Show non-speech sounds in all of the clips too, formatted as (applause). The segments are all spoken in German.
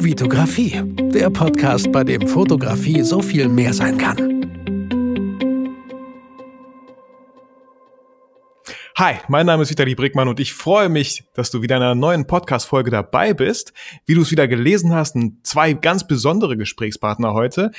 Vitografie, der Podcast, bei dem Fotografie so viel mehr sein kann. Hi, mein Name ist Vitali Brickmann und ich freue mich, dass du wieder in einer neuen Podcast-Folge dabei bist. Wie du es wieder gelesen hast, zwei ganz besondere Gesprächspartner heute.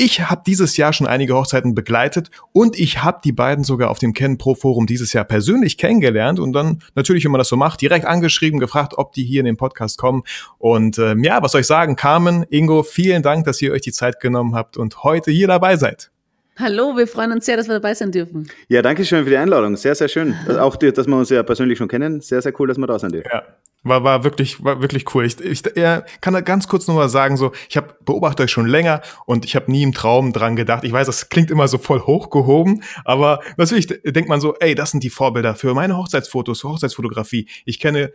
Ich habe dieses Jahr schon einige Hochzeiten begleitet und ich habe die beiden sogar auf dem Ken Pro Forum dieses Jahr persönlich kennengelernt und dann natürlich, wenn man das so macht, direkt angeschrieben, gefragt, ob die hier in den Podcast kommen. Und ähm, ja, was soll ich sagen, Carmen, Ingo, vielen Dank, dass ihr euch die Zeit genommen habt und heute hier dabei seid. Hallo, wir freuen uns sehr, dass wir dabei sein dürfen. Ja, danke schön für die Einladung. Sehr, sehr schön. Also auch, dass wir uns ja persönlich schon kennen. Sehr, sehr cool, dass wir da sein dürfen. Ja. War, war wirklich, war wirklich cool. Ich, ich er kann da ganz kurz nur mal sagen, so, ich habe beobachte euch schon länger und ich habe nie im Traum dran gedacht. Ich weiß, das klingt immer so voll hochgehoben, aber natürlich denkt man so, ey, das sind die Vorbilder für meine Hochzeitsfotos, Hochzeitsfotografie. Ich kenne,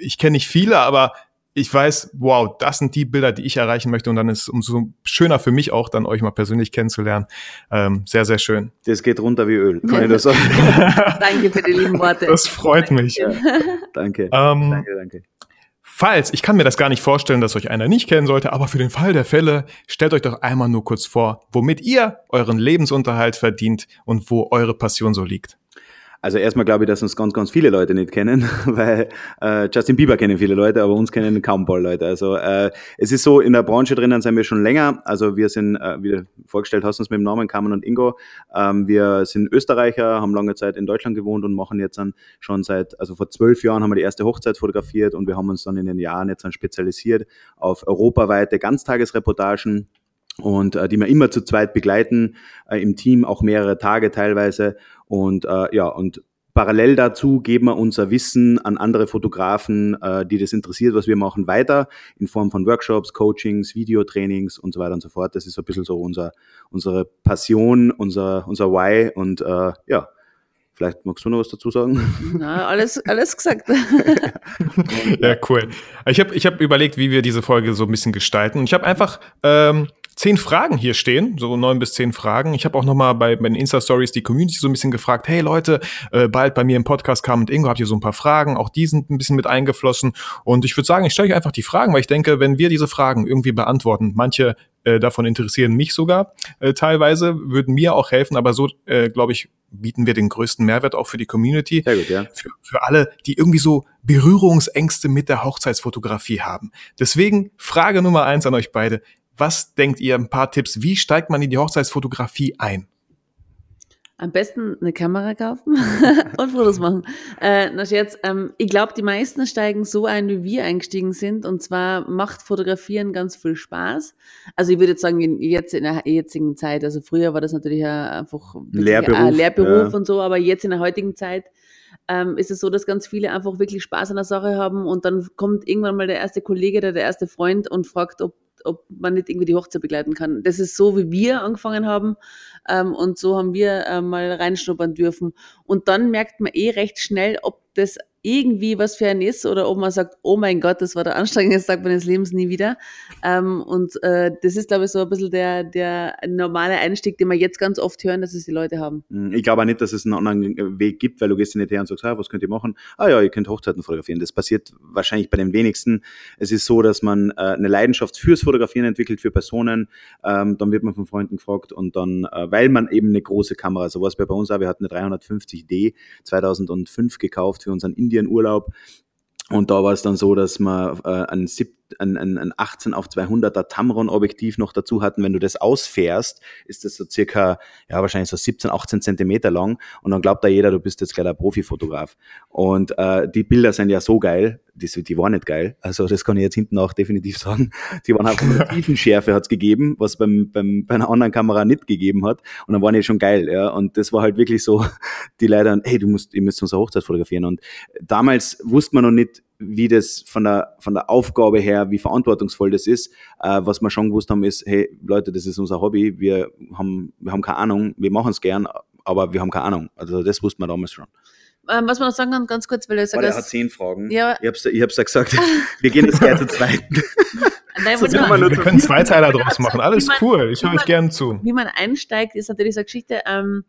ich kenne nicht viele, aber ich weiß, wow, das sind die Bilder, die ich erreichen möchte. Und dann ist es umso schöner für mich auch, dann euch mal persönlich kennenzulernen. Ähm, sehr, sehr schön. Das geht runter wie Öl, (laughs) danke für die lieben Worte. Das freut mich. Ja, danke. (laughs) Ähm, danke, danke. Falls, ich kann mir das gar nicht vorstellen, dass euch einer nicht kennen sollte, aber für den Fall der Fälle, stellt euch doch einmal nur kurz vor, womit ihr euren Lebensunterhalt verdient und wo eure Passion so liegt. Also erstmal glaube ich, dass uns ganz, ganz viele Leute nicht kennen, (laughs) weil äh, Justin Bieber kennen viele Leute, aber uns kennen kaum ein paar Leute. Also äh, es ist so, in der Branche drinnen sind wir schon länger. Also wir sind, äh, wie du vorgestellt hast, uns mit dem Namen Carmen und Ingo. Ähm, wir sind Österreicher, haben lange Zeit in Deutschland gewohnt und machen jetzt dann schon seit, also vor zwölf Jahren haben wir die erste Hochzeit fotografiert und wir haben uns dann in den Jahren jetzt dann spezialisiert auf europaweite Ganztagesreportagen und äh, die wir immer zu zweit begleiten, äh, im Team auch mehrere Tage teilweise und äh, ja, und parallel dazu geben wir unser Wissen an andere Fotografen, äh, die das interessiert, was wir machen, weiter in Form von Workshops, Coachings, Videotrainings und so weiter und so fort. Das ist so ein bisschen so unser, unsere Passion, unser, unser Why und äh, ja, Vielleicht magst du noch was dazu sagen? (laughs) Na, alles, alles gesagt. (laughs) ja, cool. Ich habe ich hab überlegt, wie wir diese Folge so ein bisschen gestalten. Und ich habe einfach ähm, zehn Fragen hier stehen, so neun bis zehn Fragen. Ich habe auch noch mal bei meinen Insta-Stories die Community so ein bisschen gefragt, hey Leute, äh, bald bei mir im Podcast kam und Ingo, habt ihr so ein paar Fragen? Auch die sind ein bisschen mit eingeflossen. Und ich würde sagen, ich stelle euch einfach die Fragen, weil ich denke, wenn wir diese Fragen irgendwie beantworten, manche äh, davon interessieren mich sogar äh, teilweise, würden mir auch helfen, aber so, äh, glaube ich, bieten wir den größten Mehrwert auch für die Community. Sehr gut, ja. Für, für alle, die irgendwie so Berührungsängste mit der Hochzeitsfotografie haben. Deswegen Frage Nummer eins an euch beide. Was denkt ihr, ein paar Tipps, wie steigt man in die Hochzeitsfotografie ein? Am besten eine Kamera kaufen (laughs) und Fotos machen. Äh, na Scherz, ähm, ich glaube, die meisten steigen so ein, wie wir eingestiegen sind. Und zwar macht Fotografieren ganz viel Spaß. Also ich würde jetzt sagen, jetzt in der jetzigen Zeit, also früher war das natürlich einfach Lehrberuf, ein Lehrberuf ja. und so, aber jetzt in der heutigen Zeit ähm, ist es so, dass ganz viele einfach wirklich Spaß an der Sache haben und dann kommt irgendwann mal der erste Kollege oder der erste Freund und fragt, ob ob man nicht irgendwie die Hochzeit begleiten kann. Das ist so, wie wir angefangen haben ähm, und so haben wir äh, mal reinschnuppern dürfen. Und dann merkt man eh recht schnell, ob das irgendwie was für ein ist oder ob man sagt, oh mein Gott, das war der anstrengendste Tag meines Lebens nie wieder. Ähm, und äh, das ist, glaube ich, so ein bisschen der, der normale Einstieg, den wir jetzt ganz oft hören, dass es die Leute haben. Hm, ich glaube auch nicht, dass es einen anderen Weg gibt, weil du gehst nicht her und sagst, ah, was könnt ihr machen? Ah ja, ihr könnt Hochzeiten fotografieren. Das passiert wahrscheinlich bei den wenigsten. Es ist so, dass man äh, eine Leidenschaft fürs Fotografieren entwickelt, für Personen. Ähm, dann wird man von Freunden gefragt und dann, äh, weil man eben eine große Kamera, so was bei uns auch, wir hatten eine 350D 2005 gekauft für unseren Indien-Urlaub. Und da war es dann so, dass wir äh, ein, ein, ein, ein 18 auf 200er Tamron-Objektiv noch dazu hatten. Wenn du das ausfährst, ist das so circa, ja, wahrscheinlich so 17, 18 Zentimeter lang. Und dann glaubt da jeder, du bist jetzt gleich ein Profifotograf. Und äh, die Bilder sind ja so geil, die, die waren nicht geil. Also das kann ich jetzt hinten auch definitiv sagen. Die waren von der (laughs) Tiefenschärfe hat's gegeben, was beim, beim, bei einer anderen Kamera nicht gegeben hat. Und dann waren die schon geil, ja. Und das war halt wirklich so, (laughs) die Leute, hey, du musst, ihr müsst unsere Hochzeit fotografieren. Und damals wusste man noch nicht, wie das von der, von der Aufgabe her, wie verantwortungsvoll das ist. Äh, was wir schon gewusst haben, ist, hey, Leute, das ist unser Hobby. Wir haben, wir haben keine Ahnung. Wir machen es gern, aber wir haben keine Ahnung. Also das wusste man damals schon ähm, was man noch sagen kann, ganz kurz, weil er sagt, er hat zehn Fragen. Ja. Ich hab's, ich hab's ja gesagt. (laughs) Wir gehen jetzt gleich zur zweiten. Nein, so wir, wir können Zweiteiler draus (laughs) machen. Alles man, cool. Ich höre euch gern zu. Wie man einsteigt, ist natürlich so eine Geschichte, ähm,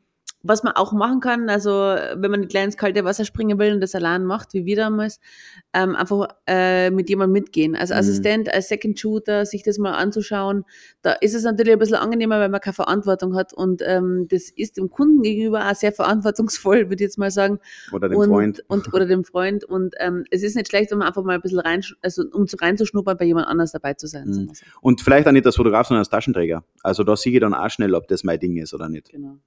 was man auch machen kann, also wenn man nicht gleich ins kalte Wasser springen will und das allein macht, wie wir damals, ähm, einfach äh, mit jemandem mitgehen. Als Mhm. Assistent, als Second Shooter, sich das mal anzuschauen. Da ist es natürlich ein bisschen angenehmer, weil man keine Verantwortung hat und ähm, das ist dem Kunden gegenüber auch sehr verantwortungsvoll, würde ich jetzt mal sagen. Oder dem und, Freund. Und, oder dem Freund. Und ähm, es ist nicht schlecht, um einfach mal ein bisschen rein, also um zu reinzuschnuppern, bei jemand anders dabei zu sein. Mhm. Und vielleicht auch nicht als Fotograf, sondern als Taschenträger. Also da sehe ich dann auch schnell, ob das mein Ding ist oder nicht. Genau.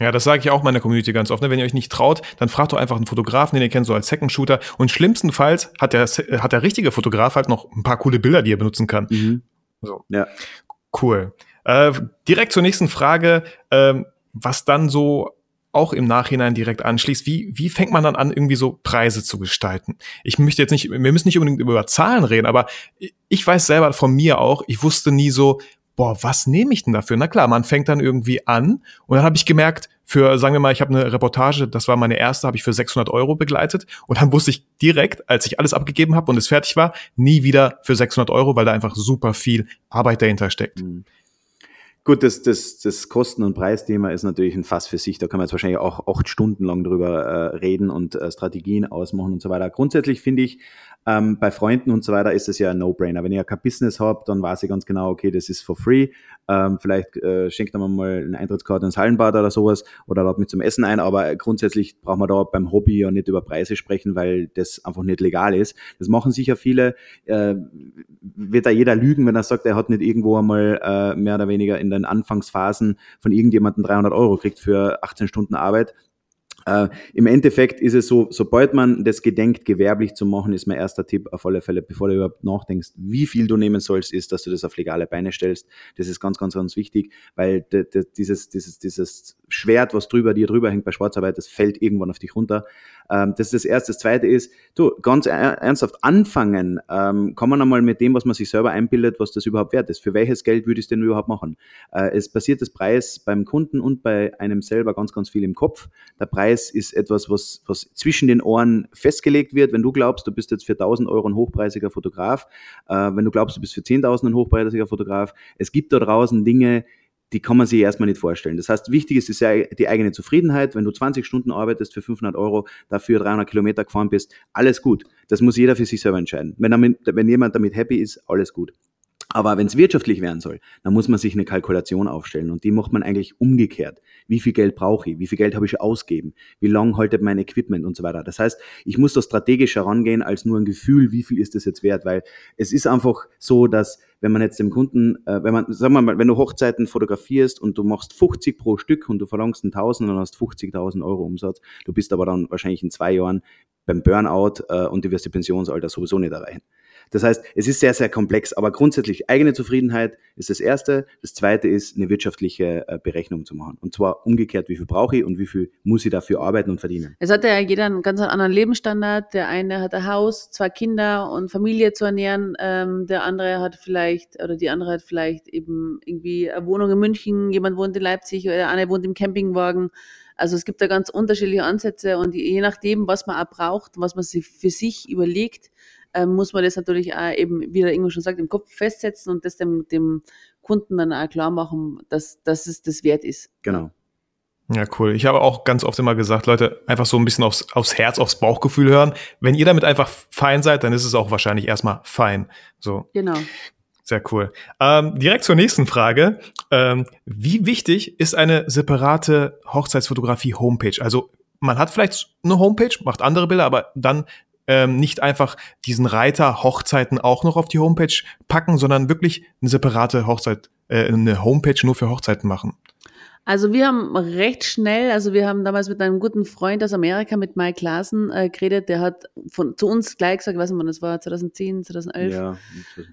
Ja, das sage ich auch meiner Community ganz oft. Ne? Wenn ihr euch nicht traut, dann fragt doch einfach einen Fotografen, den ihr kennt, so als Second Shooter. Und schlimmstenfalls hat der, hat der richtige Fotograf halt noch ein paar coole Bilder, die er benutzen kann. Mhm. So. Ja. Cool. Äh, direkt zur nächsten Frage, ähm, was dann so auch im Nachhinein direkt anschließt. Wie, wie fängt man dann an, irgendwie so Preise zu gestalten? Ich möchte jetzt nicht, wir müssen nicht unbedingt über Zahlen reden, aber ich weiß selber von mir auch, ich wusste nie so, boah, was nehme ich denn dafür? Na klar, man fängt dann irgendwie an und dann habe ich gemerkt, für, sagen wir mal, ich habe eine Reportage, das war meine erste, habe ich für 600 Euro begleitet und dann wusste ich direkt, als ich alles abgegeben habe und es fertig war, nie wieder für 600 Euro, weil da einfach super viel Arbeit dahinter steckt. Mhm. Gut, das, das, das Kosten- und Preisthema ist natürlich ein Fass für sich. Da kann man jetzt wahrscheinlich auch acht Stunden lang drüber äh, reden und äh, Strategien ausmachen und so weiter. Grundsätzlich finde ich, ähm, bei Freunden und so weiter ist es ja ein No-Brainer. Wenn ihr kein Business habt, dann weiß ich ganz genau, okay, das ist for free. Ähm, vielleicht äh, schenkt man mal eine Eintrittskarte ins Hallenbad oder sowas oder ladet mich zum Essen ein. Aber grundsätzlich braucht man da beim Hobby ja nicht über Preise sprechen, weil das einfach nicht legal ist. Das machen sicher viele. Äh, wird da jeder lügen, wenn er sagt, er hat nicht irgendwo einmal äh, mehr oder weniger in den Anfangsphasen von irgendjemandem 300 Euro kriegt für 18 Stunden Arbeit. Äh, Im Endeffekt ist es so, sobald man das gedenkt, gewerblich zu machen, ist mein erster Tipp auf alle Fälle, bevor du überhaupt nachdenkst, wie viel du nehmen sollst, ist, dass du das auf legale Beine stellst. Das ist ganz, ganz, ganz wichtig, weil dieses, dieses, dieses Schwert, was drüber dir drüber hängt bei Schwarzarbeit, das fällt irgendwann auf dich runter. Ähm, das ist das Erste. Das Zweite ist, du, ganz ernsthaft anfangen, ähm, kann man einmal mit dem, was man sich selber einbildet, was das überhaupt wert ist. Für welches Geld würde ich es denn überhaupt machen? Äh, es passiert das Preis beim Kunden und bei einem selber ganz, ganz viel im Kopf. Der Preis ist etwas, was, was zwischen den Ohren festgelegt wird. Wenn du glaubst, du bist jetzt für 1000 Euro ein hochpreisiger Fotograf, äh, wenn du glaubst, du bist für 10.000 ein hochpreisiger Fotograf, es gibt da draußen Dinge, die kann man sich erstmal nicht vorstellen. Das heißt, wichtig ist die eigene Zufriedenheit. Wenn du 20 Stunden arbeitest für 500 Euro, dafür 300 Kilometer gefahren bist, alles gut. Das muss jeder für sich selber entscheiden. Wenn, damit, wenn jemand damit happy ist, alles gut. Aber wenn es wirtschaftlich werden soll, dann muss man sich eine Kalkulation aufstellen und die macht man eigentlich umgekehrt. Wie viel Geld brauche ich? Wie viel Geld habe ich ausgeben? Wie lang haltet mein Equipment und so weiter? Das heißt, ich muss da strategisch herangehen als nur ein Gefühl, wie viel ist das jetzt wert? Weil es ist einfach so, dass wenn man jetzt dem Kunden, äh, wenn man, sagen wir mal, wenn du Hochzeiten fotografierst und du machst 50 pro Stück und du verlangst 1000 und dann hast 50.000 Euro Umsatz, du bist aber dann wahrscheinlich in zwei Jahren beim Burnout äh, und du wirst die Pensionsalter sowieso nicht erreichen. Das heißt, es ist sehr, sehr komplex, aber grundsätzlich eigene Zufriedenheit ist das Erste. Das Zweite ist, eine wirtschaftliche äh, Berechnung zu machen. Und zwar umgekehrt, wie viel brauche ich und wie viel muss ich dafür arbeiten und verdienen. Es hat ja jeder einen ganz anderen Lebensstandard. Der eine hat ein Haus, zwei Kinder und Familie zu ernähren. Ähm, der andere hat vielleicht, oder die andere hat vielleicht eben irgendwie eine Wohnung in München, jemand wohnt in Leipzig oder der eine wohnt im Campingwagen. Also es gibt da ganz unterschiedliche Ansätze und je nachdem, was man auch braucht, was man sich für sich überlegt, ähm, muss man das natürlich auch eben, wie der Ingo schon sagt, im Kopf festsetzen und das dem, dem Kunden dann auch klar machen, dass, dass es das wert ist. Genau. Ja, cool. Ich habe auch ganz oft immer gesagt, Leute, einfach so ein bisschen aufs, aufs Herz, aufs Bauchgefühl hören. Wenn ihr damit einfach fein seid, dann ist es auch wahrscheinlich erstmal fein. So. Genau. Sehr cool. Ähm, direkt zur nächsten Frage. Ähm, wie wichtig ist eine separate Hochzeitsfotografie-Homepage? Also man hat vielleicht eine Homepage, macht andere Bilder, aber dann ähm, nicht einfach diesen Reiter Hochzeiten auch noch auf die Homepage packen, sondern wirklich eine separate Hochzeit, äh, eine Homepage nur für Hochzeiten machen. Also wir haben recht schnell, also wir haben damals mit einem guten Freund aus Amerika, mit Mike Larsen, äh, geredet, der hat von, zu uns gleich gesagt, weiß nicht wann das war, 2010, 2011, Ja,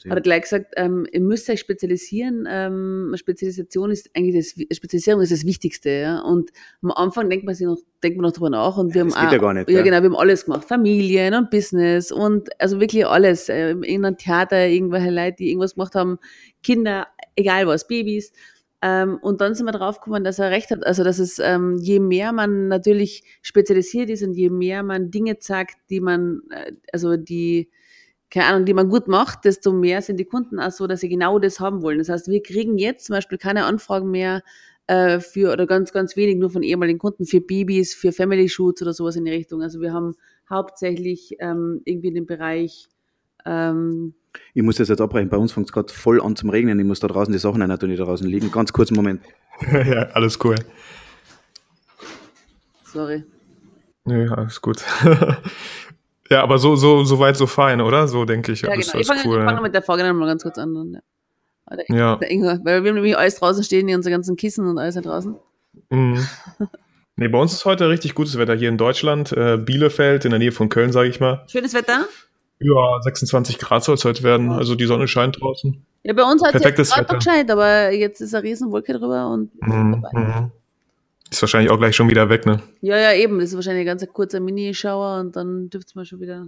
hat er gleich gesagt, ähm, ihr müsst euch spezialisieren. Ähm, Spezialisation ist eigentlich das, Spezialisierung ist das Wichtigste, ja. Und am Anfang denkt man sich noch, denkt man noch drüber nach und wir das haben auch, ja gar nicht, ja genau, wir haben alles gemacht, Familien und Business und also wirklich alles, äh, in einem Theater irgendwelche Leute, die irgendwas gemacht haben, Kinder, egal was, Babys. Ähm, und dann sind wir drauf gekommen, dass er recht hat. Also, dass es, ähm, je mehr man natürlich spezialisiert ist und je mehr man Dinge sagt, die man, äh, also die, keine Ahnung, die man gut macht, desto mehr sind die Kunden auch so, dass sie genau das haben wollen. Das heißt, wir kriegen jetzt zum Beispiel keine Anfragen mehr äh, für, oder ganz, ganz wenig nur von ehemaligen Kunden, für Babys, für Family Shoots oder sowas in die Richtung. Also wir haben hauptsächlich ähm, irgendwie den Bereich ähm, Ich muss das jetzt abbrechen. Bei uns fängt es gerade voll an zum Regnen. Ich muss da draußen die Sachen rein, die da draußen liegen. Ganz kurzen Moment. (laughs) ja, alles cool. sorry. Nö, alles gut. (laughs) ja, aber so, so, so weit, so fein, oder? So denke ich. Ja, alles, genau. Ich fange cool. fang ja. mit der Frage dann mal ganz kurz an. Dann, ja. Der, Ja. der weil wir haben nämlich alles draußen stehen, die unsere ganzen Kissen und alles da draußen. Mhm. (laughs) Nee, bei uns ist heute richtig gutes Wetter hier in Deutschland. Äh, Bielefeld, in der Nähe von Köln, sage ich mal. Schönes Wetter. Ja, 26 Grad soll es heute werden. Also die Sonne scheint draußen. Ja, bei uns hat es Perfektes gerade Wetter. noch gescheit, aber jetzt ist eine riesen Wolke drüber und Mhm. Mhm. Ist wahrscheinlich auch gleich schon wieder weg, ne? ja, ja, eben. Das ist wahrscheinlich ein ganz kurzer Mini-Shower und dann dürfte es mal schon wieder.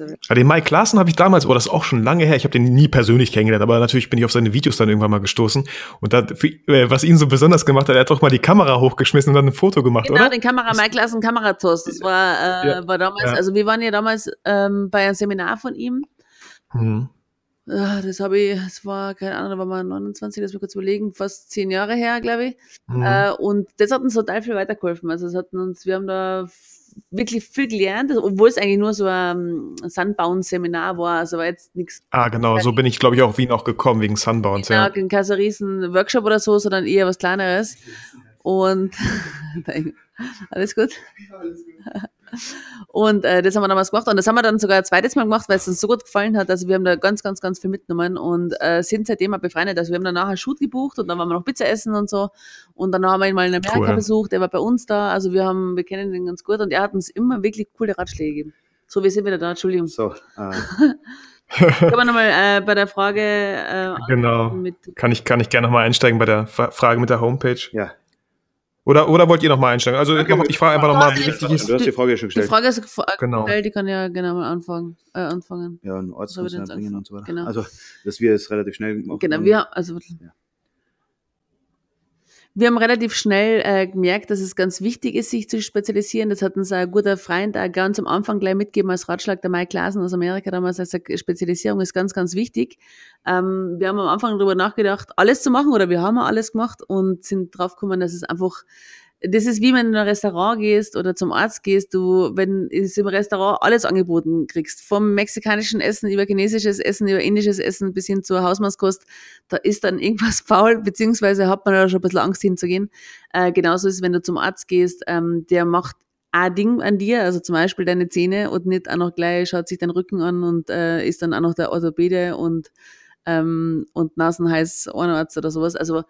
Also, Ja, den Mike Klaassen habe ich damals, oh, das ist auch schon lange her, ich habe den nie persönlich kennengelernt, aber natürlich bin ich auf seine Videos dann irgendwann mal gestoßen. Und da, äh, was ihn so besonders gemacht hat, er hat doch mal die Kamera hochgeschmissen und dann ein Foto gemacht, Genau, oder? den Kamera, Mike Lassen Kameratost. Das war, äh, Ja, war damals, ja. also wir waren ja damals ähm, bei einem Seminar von ihm. Mhm. Ja, das habe ich, das war, keine Ahnung, da waren wir 29, lass mich kurz überlegen, fast zehn Jahre her, glaube ich. Mhm. Äh, und das hat uns total viel weitergeholfen. Also es hat uns, wir haben da wirklich viel gelernt, also, obwohl es eigentlich nur so ein Sandbauen-Seminar war. Also war jetzt nichts ah, genau, so bin ich, glaube ich, auf Wien auch gekommen, wegen Sunbounce, ja. ja. kein so riesen Workshop oder so, sondern eher was kleineres. Und (laughs) alles gut. Und äh, das haben wir damals gemacht und das haben wir dann sogar ein zweites Mal gemacht, weil es uns so gut gefallen hat. Also wir haben da ganz, ganz, ganz viel mitgenommen und äh, sind seitdem auch befreundet. Also wir haben dann nachher einen Shoot gebucht und dann waren wir noch Pizza essen und so. Und dann haben wir ihn mal in Amerika Cool. besucht, der war bei uns da. Also wir haben, wir kennen ihn ganz gut und er hat uns immer wirklich coole Ratschläge gegeben. So, wir sind wieder da, Entschuldigung. So, äh, (laughs) Kann man nochmal äh, bei der Frage äh, Genau. mit Kann ich, kann ich gerne nochmal einsteigen bei der Fra- Frage mit der Homepage? ja. Oder, oder wollt ihr nochmal einsteigen? Also ich, mach- ich frage einfach nochmal, wie Ja, wichtig Du ist. hast die Frage ja schon Die gestellt. Frage ist Genau. die kann ja genau mal anfangen. Äh, anfangen. Ja, einen jetzt bringen und so weiter. Genau. Also, dass wir es relativ schnell machen. Genau, wir, also, wir haben relativ schnell äh, gemerkt, dass es ganz wichtig ist, sich zu spezialisieren. Das hat uns ein guter Freund auch ganz am Anfang gleich mitgegeben als Ratschlag, der Mike Klasen aus Amerika damals. Also Spezialisierung ist ganz, ganz wichtig. Ähm, wir haben am Anfang darüber nachgedacht, alles zu machen oder wir haben alles gemacht und sind drauf gekommen, dass es einfach das ist wie wenn du in ein Restaurant gehst oder zum Arzt gehst, du, wenn es im Restaurant alles angeboten kriegst, vom mexikanischen Essen über chinesisches Essen, über indisches Essen bis hin zur Hausmannskost, da ist dann irgendwas (laughs) faul, beziehungsweise hat man da schon ein bisschen Angst hinzugehen. Äh, genauso ist es, wenn du zum Arzt gehst, ähm, der macht ein Ding an dir, also zum Beispiel deine Zähne und nicht auch noch gleich schaut sich deinen Rücken an und äh, ist dann auch noch der Orthopäde und ähm, und Nasenhals Ohrenarzt oder sowas. Also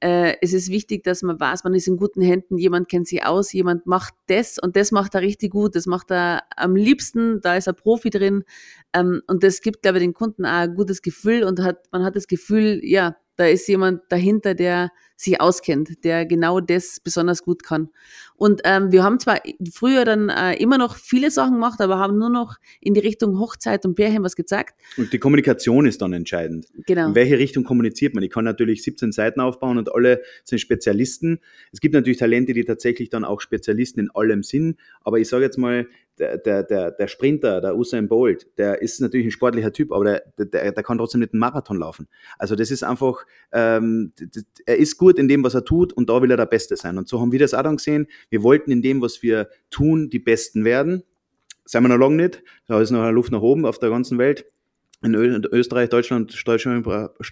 äh, es ist wichtig, dass man weiß, man ist in guten Händen, jemand kennt sich aus, jemand macht das und das macht er richtig gut, das macht er am liebsten, da ist ein Profi drin ähm, und das gibt, glaube ich, den Kunden auch ein gutes Gefühl und hat, man hat das Gefühl, ja, da ist jemand dahinter, der sich auskennt, der genau das besonders gut kann. Und ähm, wir haben zwar früher dann äh, immer noch viele Sachen gemacht, aber haben nur noch in die Richtung Hochzeit und Pärchen was gezeigt. Und die Kommunikation ist dann entscheidend. Genau. In welche Richtung kommuniziert man? Ich kann natürlich 17 Seiten aufbauen und alle sind Spezialisten. Es gibt natürlich Talente, die tatsächlich dann auch Spezialisten in allem sind. Aber ich sage jetzt mal, der, der, der, der Sprinter, der Usain Bolt, der ist natürlich ein sportlicher Typ, aber der, der, der kann trotzdem nicht einen Marathon laufen. Also das ist einfach, ähm, er ist gut in dem, was er tut und da will er der Beste sein. Und so haben wir das auch dann gesehen. Wir wollten in dem, was wir tun, die Besten werden. Seien wir noch lange nicht. Da ist noch Luft nach oben auf der ganzen Welt in Österreich, Deutschland,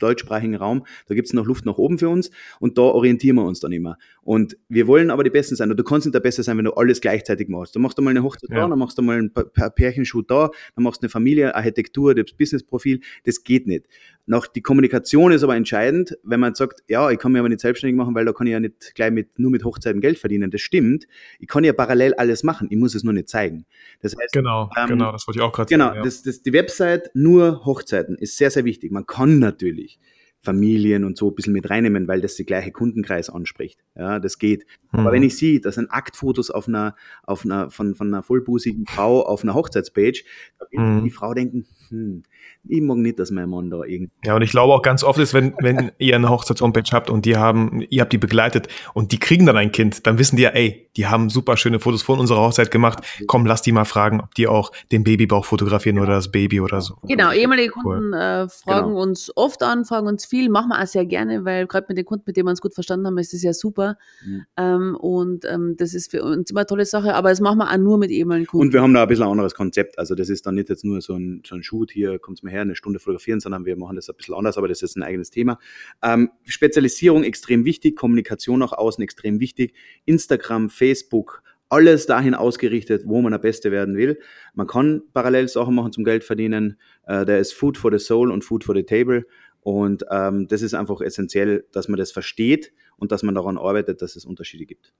deutschsprachigen Raum, da gibt es noch Luft nach oben für uns und da orientieren wir uns dann immer. Und wir wollen aber die Besten sein. Und du kannst nicht der Beste sein, wenn du alles gleichzeitig machst. Du machst einmal eine Hochzeit Ja. da, dann machst du mal ein Pärchenshoot da, dann machst du eine Familie, Architektur, das Businessprofil. Das geht nicht. Noch die Kommunikation ist aber entscheidend, wenn man sagt, ja, ich kann mich aber nicht selbstständig machen, weil da kann ich ja nicht gleich mit, nur mit Hochzeiten Geld verdienen. Das stimmt. Ich kann ja parallel alles machen. Ich muss es nur nicht zeigen. Das heißt, Genau, Ähm, genau, das wollte ich auch gerade Genau, sagen. Ja. das, das, die Website nur Hochzeiten ist sehr, sehr wichtig. Man kann natürlich Familien und so ein bisschen mit reinnehmen, weil das die gleiche Kundenkreis anspricht. Ja, das geht. Aber Mhm. wenn ich sehe, das sind Aktfotos auf einer, auf einer, von, von einer vollbusigen Frau auf einer Hochzeitspage, da wird Mhm. die Frau denken, hm, ich mag nicht, dass mein Mann da irgendwie. Ja, und ich glaube auch ganz oft ist, wenn, wenn (laughs) ihr eine Hochzeitshomepage habt und die haben, ihr habt die begleitet und die kriegen dann ein Kind, dann wissen die ja, ey, die haben super schöne Fotos von unserer Hochzeit gemacht. Komm, lass die mal fragen, ob die auch den Babybauch fotografieren oder das Baby oder so. Genau, ehemalige Kunden cool. äh, fragen genau. uns oft an, fragen uns viel, machen wir auch sehr gerne, weil gerade mit den Kunden, mit denen wir uns gut verstanden haben, ist das ja super. Mhm. Ähm, und ähm, das ist für uns immer eine tolle Sache, aber das machen wir auch nur mit ehemaligen Kunden. Und wir haben da ein bisschen ein anderes Konzept. Also das ist dann nicht jetzt nur so ein, so ein Shoot, hier kommt es mir her, eine Stunde fotografieren, sondern wir machen das ein bisschen anders, aber das ist ein eigenes Thema. Ähm, Spezialisierung extrem wichtig, Kommunikation nach außen extrem wichtig, Instagram, Facebook, alles dahin ausgerichtet, wo man der Beste werden will. Man kann parallel Sachen machen zum Geld verdienen. Äh, da ist Food for the Soul und Food for the Table. Und ähm, das ist einfach essentiell, dass man das versteht und dass man daran arbeitet, dass es Unterschiede gibt.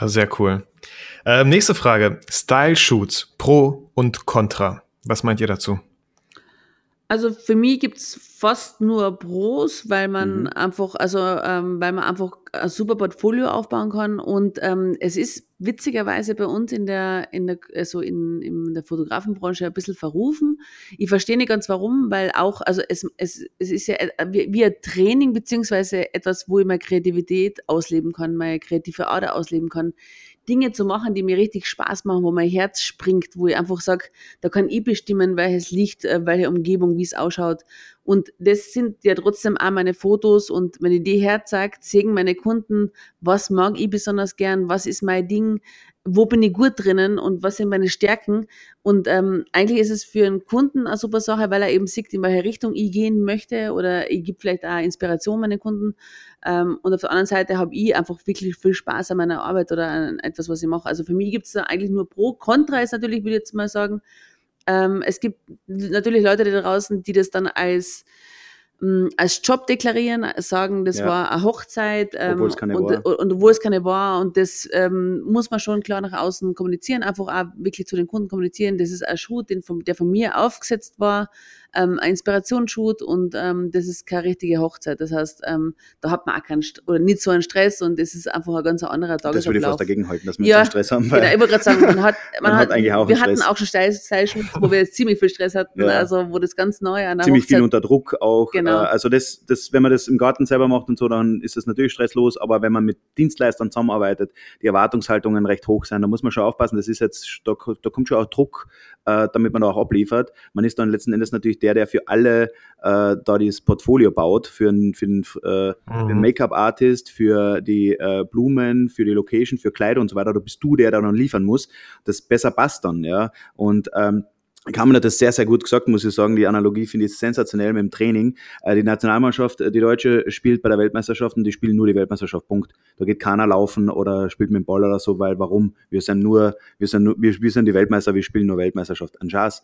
Ja, sehr cool. Ähm, nächste Frage. Style Shoots, Pro und Contra. Was meint ihr dazu? Also für mich gibt es fast nur Pros, weil man mhm. einfach, also ähm, weil man einfach ein super Portfolio aufbauen kann. Und ähm, es ist witzigerweise bei uns in der, in der, also in, in der Fotografenbranche ein bisschen verrufen. Ich verstehe nicht ganz warum, weil auch, also es, es, es ist ja wie, wie ein Training, beziehungsweise etwas, wo ich meine Kreativität ausleben kann, meine kreative Ader ausleben kann. Dinge zu machen, die mir richtig Spaß machen, wo mein Herz springt, wo ich einfach sage, da kann ich bestimmen, welches Licht, äh, welche Umgebung, wie es ausschaut. Und das sind ja trotzdem auch meine Fotos und wenn ich die herzeigt, sehen meine Kunden, was mag ich besonders gern, was ist mein Ding, wo bin ich gut drinnen und was sind meine Stärken. Und ähm, eigentlich ist es für einen Kunden eine super Sache, weil er eben sieht, in welche Richtung ich gehen möchte oder ich gebe vielleicht auch Inspiration meinen Kunden. Ähm, und auf der anderen Seite habe ich einfach wirklich viel Spaß an meiner Arbeit oder an etwas, was ich mache. Also für mich gibt es da eigentlich nur Pro. Contra ist natürlich, würde ich jetzt mal sagen, ähm, es gibt natürlich Leute da draußen, die das dann als hm, als Job deklarieren, sagen, das ja. war eine Hochzeit ähm, obwohl es keine und, war. und obwohl es keine war und das ähm, muss man schon klar nach außen kommunizieren, einfach auch wirklich zu den Kunden kommunizieren, das ist ein Shoot, den von, der von mir aufgesetzt war, ähm, ein Inspirationsshoot und ähm, das ist keine richtige Hochzeit. Das heißt, ähm, da hat man auch keinen St oder nicht so einen Stress und es ist einfach ein ganz anderer Tagesablauf. Das würde ich fast dagegen halten, dass wir ja, so einen Stress haben. Weil genau, ich wollte gerade sagen, man hat, (laughs) man, man hat, eigentlich auch wir hatten auch schon Style-Shoots, wo wir jetzt ziemlich viel Stress hatten, ja. also wo das ganz neu an der Ziemlich Hochzeit, viel unter Druck auch. Genau. Äh, also das, das, wenn man das im Garten selber macht und so, dann ist das natürlich stresslos, aber wenn man mit Dienstleistern zusammenarbeitet, die Erwartungshaltungen recht hoch sind, da muss man schon aufpassen, das ist jetzt, da, da kommt schon auch Druck, äh, damit man da auch abliefert. Man ist dann letzten Endes natürlich der, der für alle äh, da dieses Portfolio baut, für einen, für einen, äh, mhm. Make-up-Artist, für die äh, Blumen, für die Location, für Kleider und so weiter. Da bist du der, der dann liefern muss. Das besser passt dann, ja. Und ähm, Kamen hat das sehr, sehr gut gesagt, muss ich sagen. Die Analogie finde ich sensationell mit dem Training. Äh, die Nationalmannschaft, äh, die Deutsche, spielt bei der Weltmeisterschaft und die spielen nur die Weltmeisterschaft. Punkt. Da geht keiner laufen oder spielt mit dem Ball oder so, weil warum? Wir sind nur, wir sind nur, wir, wir sind die Weltmeister, wir spielen nur Weltmeisterschaft. Ein Chance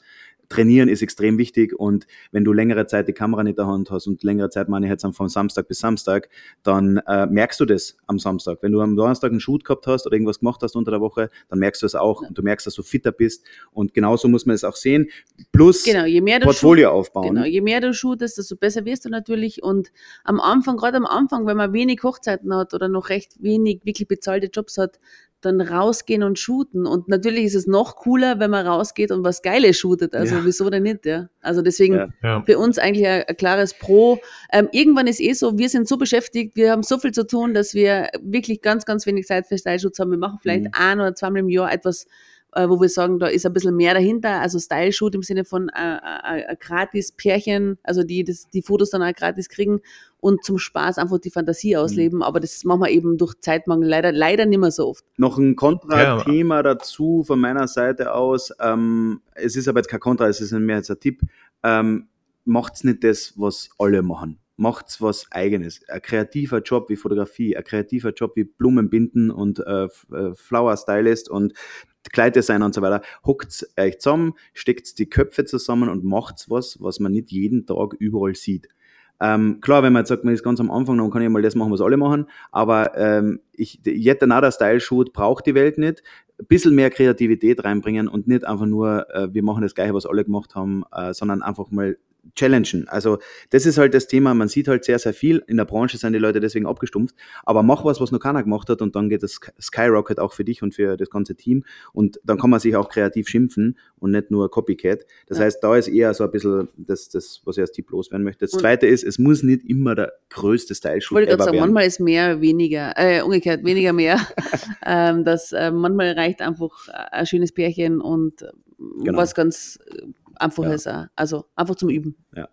trainieren ist extrem wichtig und wenn du längere Zeit die Kamera nicht in der Hand hast und längere Zeit meine ich jetzt von Samstag bis Samstag, dann äh, merkst du das am Samstag. Wenn du am Donnerstag einen Shoot gehabt hast oder irgendwas gemacht hast unter der Woche, dann merkst du es auch und du merkst, dass du fitter bist und genauso muss man es auch sehen. Plus genau, je mehr Portfolio shoot, aufbauen. Genau, je mehr du shootest, desto besser wirst du natürlich und am Anfang, gerade am Anfang, wenn man wenig Hochzeiten hat oder noch recht wenig wirklich bezahlte Jobs hat, dann rausgehen und shooten. Und natürlich ist es noch cooler, wenn man rausgeht und was Geiles shootet. Also ja. wieso denn nicht, ja? Also deswegen ja. Ja. für uns eigentlich ein, ein klares Pro. Ähm, irgendwann ist eh so, wir sind so beschäftigt, wir haben so viel zu tun, dass wir wirklich ganz, ganz wenig Zeit für Style-Shoots haben. Wir machen vielleicht mhm. ein oder zweimal im Jahr etwas, äh, wo wir sagen, da ist ein bisschen mehr dahinter. Also Style-Shoot im Sinne von äh, äh, äh, gratis Pärchen, also die das, die Fotos dann auch gratis kriegen und zum Spaß einfach die Fantasie mhm. ausleben. Mhm. Aber das machen wir eben durch Zeitmangel leider, leider nicht mehr so oft. Noch ein Kontra-Thema ja. dazu von meiner Seite aus. Ähm, es ist aber jetzt kein Kontra, es ist mehr jetzt ein Tipp. Ähm, macht's nicht das, was alle machen. Macht's was Eigenes. Ein kreativer Job wie Fotografie, ein kreativer Job wie Blumenbinden und äh Flower Stylist und Kleiddesigner und so weiter. Hockt euch zusammen, steckt die Köpfe zusammen und macht was, was man nicht jeden Tag überall sieht. Ähm, klar, wenn man jetzt sagt, man ist ganz am Anfang, dann kann ich mal das machen, was alle machen, aber ähm, ich, yet another Style Shoot braucht die Welt nicht. Ein bisschen mehr Kreativität reinbringen und nicht einfach nur, äh, wir machen das Gleiche, was alle gemacht haben, äh, sondern einfach mal challengen. Also das ist halt das Thema, man sieht halt sehr, sehr viel. In der Branche sind die Leute deswegen abgestumpft. Aber mach was, was noch keiner gemacht hat und dann geht das Skyrocket auch für dich und für das ganze Team. Und dann kann man sich auch kreativ schimpfen und nicht nur Copycat. Das ja. heißt, da ist eher so ein bisschen das, das was ich als Tipp loswerden möchte. Das und Zweite ist, es muss nicht immer der größte Style-Shoot Wollte gerade sagen, werden. manchmal ist mehr weniger, äh, umgekehrt, weniger mehr. (laughs) ähm, das, äh, manchmal reicht einfach ein schönes Pärchen und genau. was ganz Einfaches, ja. also einfach zum Üben. Ja.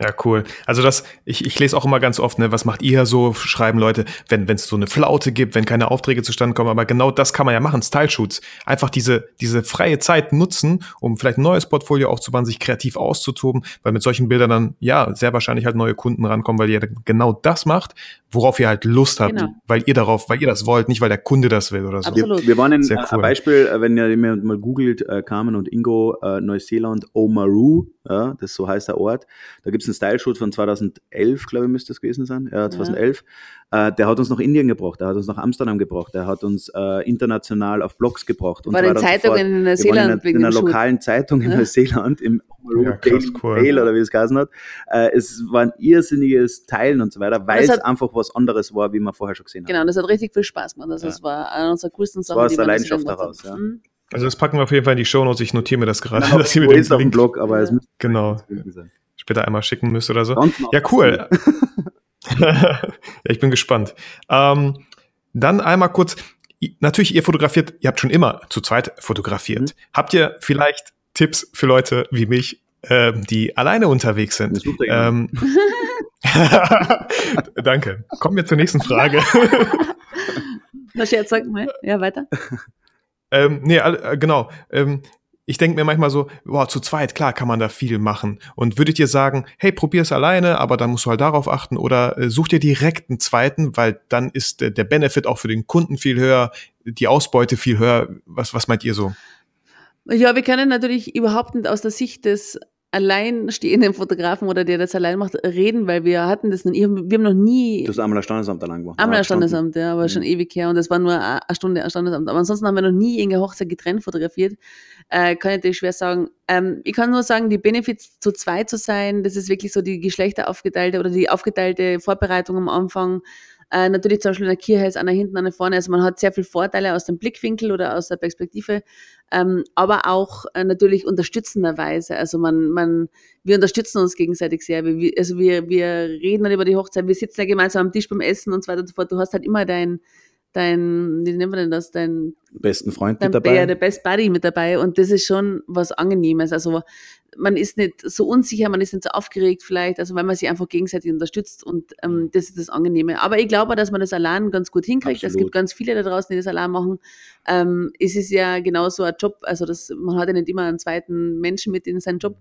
Ja, cool. Also das, ich, ich lese auch immer ganz oft, ne, was macht ihr so, schreiben Leute, wenn wenn es so eine Flaute gibt, wenn keine Aufträge zustande kommen, aber genau das kann man ja machen, Style-Shoots. Einfach diese, diese freie Zeit nutzen, um vielleicht ein neues Portfolio aufzubauen, sich kreativ auszutoben, weil mit solchen Bildern dann, ja, sehr wahrscheinlich halt neue Kunden rankommen, weil ihr genau das macht, worauf ihr halt Lust habt, genau. weil ihr darauf, weil ihr das wollt, nicht weil der Kunde das will oder so. Absolut. Wir, wir waren in Sehr cool. ein Beispiel, äh, wenn ihr mal googelt, äh, Carmen und Ingo, äh, Neuseeland, Oamaru, ja, das so heißt der Ort. Da gibt es einen Style-Shoot von 2011, glaube ich, müsste es gewesen sein. Ja, 2011. Ja. Äh, der hat uns nach Indien gebracht, der hat uns nach Amsterdam gebracht, der hat uns äh, international auf Blogs gebracht. Und war in Zeitungen in Neuseeland. In, in einer lokalen Zeitung in ja. Neuseeland, im (laughs) ja, Daily cool. Mail oder wie es geheißen hat. Äh, es war ein irrsinniges Teilen und so weiter, weil es einfach was anderes war, wie man vorher schon gesehen hat. Genau, das hat richtig viel Spaß gemacht. Also es war eine unserer coolsten Sachen. Das war aus der Leidenschaft daraus, ja. Mhm. Also das packen wir auf jeden Fall in die Show Notes. Ich notiere mir das gerade. Nein, (laughs) dass ihr mir den Link, auf dem Blog, aber es müsste genau später einmal schicken müsst oder so. Ja, cool. (laughs) ja, ich bin gespannt. Ähm, dann einmal kurz. Natürlich, ihr fotografiert, ihr habt schon immer zu zweit fotografiert. Mhm. Habt ihr vielleicht Tipps für Leute wie mich, ähm, die alleine unterwegs sind? Ähm, (laughs) Danke. Kommen wir zur nächsten Frage. (laughs) Na, Scherz, sag mal. Ja, weiter. Ähm, nee, äh, genau. Ähm, ich denke mir manchmal so, boah, zu zweit, klar, kann man da viel machen. Und würdet ihr sagen, hey, probier es alleine, aber dann musst du halt darauf achten oder äh, such dir direkt einen zweiten, weil dann ist äh, der Benefit auch für den Kunden viel höher, die Ausbeute viel höher. Was, was meint ihr so? Ja, wir können natürlich überhaupt nicht aus der Sicht des alleinstehenden Fotografen oder der das allein macht, reden, weil wir hatten das noch, wir haben noch nie. Du hast einmal ein Standesamt allein gemacht. Ein Standesamt, ja, aber mhm. schon ewig her und das war nur eine Stunde ein Standesamt. Aber ansonsten haben wir noch nie in der Hochzeit getrennt fotografiert. Äh, kann ich natürlich schwer sagen. Ähm, ich kann nur sagen, die Benefits zu zweit zu sein, das ist wirklich so die Geschlechter aufgeteilte oder die aufgeteilte Vorbereitung am Anfang. Äh, natürlich zum Beispiel in der Kirche ist einer hinten, einer vorne. Also man hat sehr viele Vorteile aus dem Blickwinkel oder aus der Perspektive, ähm, aber auch äh, natürlich unterstützenderweise. Also man, man, wir unterstützen uns gegenseitig sehr. Wir, also wir, wir reden dann über die Hochzeit, wir sitzen ja gemeinsam am Tisch beim Essen und so weiter und so fort. Du hast halt immer dein, dein, wie nennt man denn das, dein besten Freund dein, mit dabei. Ja, der Best Buddy mit dabei und das ist schon was Angenehmes. Also man ist nicht so unsicher, man ist nicht so aufgeregt vielleicht, also weil man sich einfach gegenseitig unterstützt und ähm, das ist das Angenehme. Aber ich glaube, dass man das allein ganz gut hinkriegt. Absolut. Es gibt ganz viele da draußen, die das allein machen. Ähm, es ist ja genauso ein Job, also das, man hat ja nicht immer einen zweiten Menschen mit in seinem Job.